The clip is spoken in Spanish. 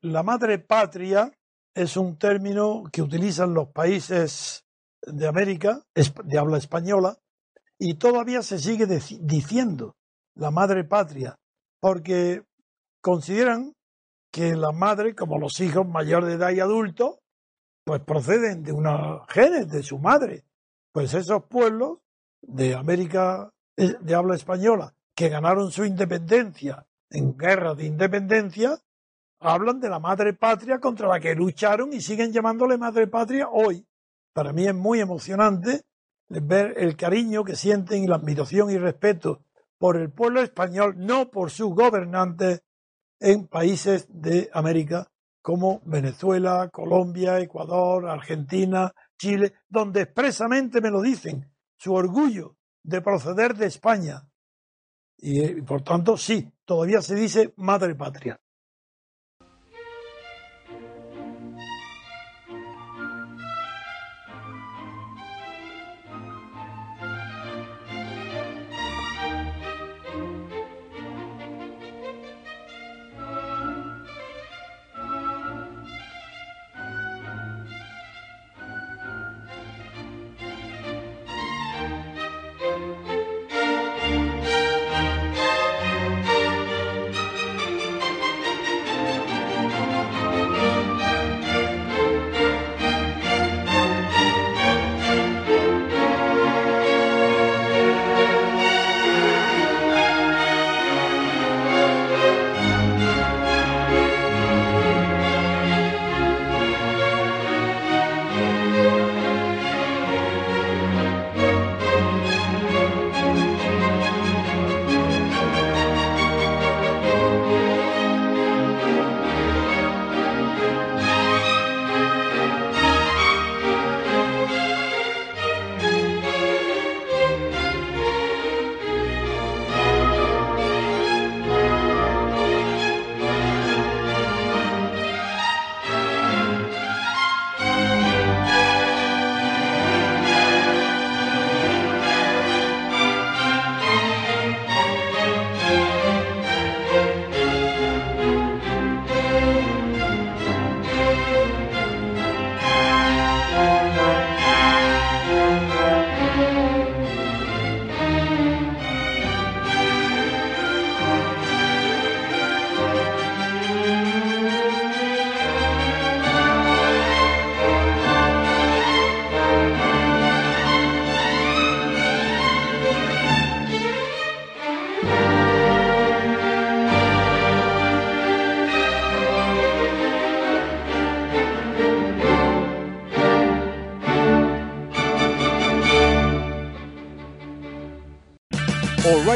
La madre patria es un término que utilizan los países de América, de habla española, y todavía se sigue diciendo la madre patria, porque consideran que la madre, como los hijos mayores de edad y adultos, pues proceden de una genes de su madre. Pues esos pueblos de América eh, de habla española que ganaron su independencia en guerras de independencia, hablan de la madre patria contra la que lucharon y siguen llamándole madre patria hoy. Para mí es muy emocionante ver el cariño que sienten y la admiración y respeto por el pueblo español, no por sus gobernantes en países de América como Venezuela, Colombia, Ecuador, Argentina, Chile, donde expresamente me lo dicen, su orgullo de proceder de España. Y eh, por tanto, sí, todavía se dice madre patria.